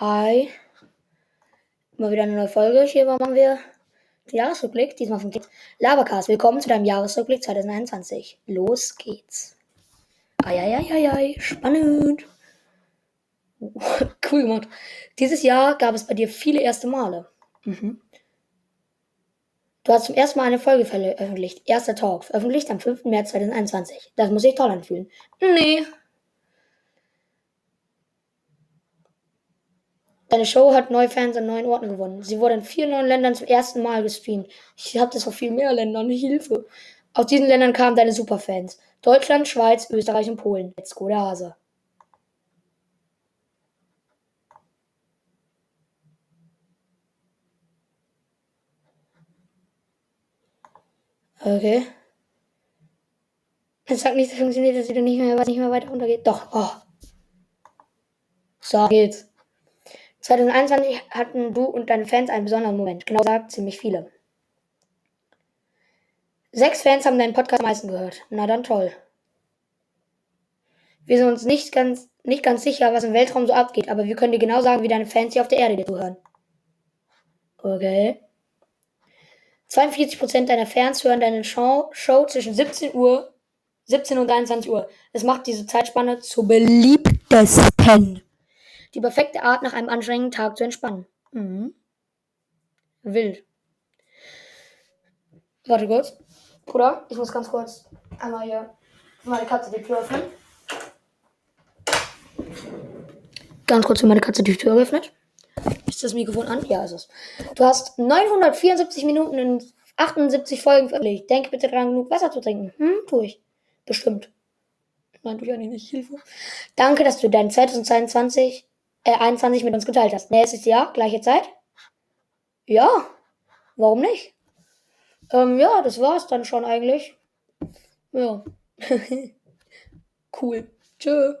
Hi. Mal wieder eine neue Folge. Hier machen wir den Jahresrückblick. Diesmal vom Labercast. Willkommen zu deinem Jahresrückblick 2021. Los geht's. Eieieiei, spannend. cool gemacht. Dieses Jahr gab es bei dir viele erste Male. Mhm. Du hast zum ersten Mal eine Folge veröffentlicht. Erster Talk. Veröffentlicht am 5. März 2021. Das muss sich toll anfühlen. Nee, Deine Show hat neue Fans an neuen Orten gewonnen. Sie wurde in vier neuen Ländern zum ersten Mal gestreamt. Ich habe das auf viel mehr Ländern. Hilfe. Aus diesen Ländern kamen deine Superfans. Deutschland, Schweiz, Österreich und Polen. Let's go, der Hase. Okay. Es sagt nicht, das funktioniert, dass sie nicht mehr, nicht mehr weiter runtergeht. Doch. Oh. So geht's. 2021 hatten du und deine Fans einen besonderen Moment. Genau gesagt, ziemlich viele. Sechs Fans haben deinen Podcast am meisten gehört. Na dann toll. Wir sind uns nicht ganz, nicht ganz sicher, was im Weltraum so abgeht, aber wir können dir genau sagen, wie deine Fans hier auf der Erde dir zuhören. Okay. 42% deiner Fans hören deine Show, zwischen 17 Uhr, 17 und 23 Uhr. Das macht diese Zeitspanne zur beliebtesten. Die perfekte Art, nach einem anstrengenden Tag zu entspannen. Mhm. Wild. Warte kurz. Bruder, ich muss ganz kurz einmal hier meine Katze die Tür öffnen. Ganz kurz für meine Katze die Tür geöffnet. Ist das Mikrofon an? Ja, ist es. Du hast 974 Minuten in 78 Folgen veröffentlicht. Denk bitte daran, genug Wasser zu trinken. Hm, tue ich. Bestimmt. Nein, tue ich eigentlich nicht. Hilfe. Danke, dass du dein 2022 äh, 21 mit uns geteilt hast. Nächstes Jahr, gleiche Zeit? Ja, warum nicht? Ähm, ja, das war's dann schon eigentlich. Ja. cool. Tschö.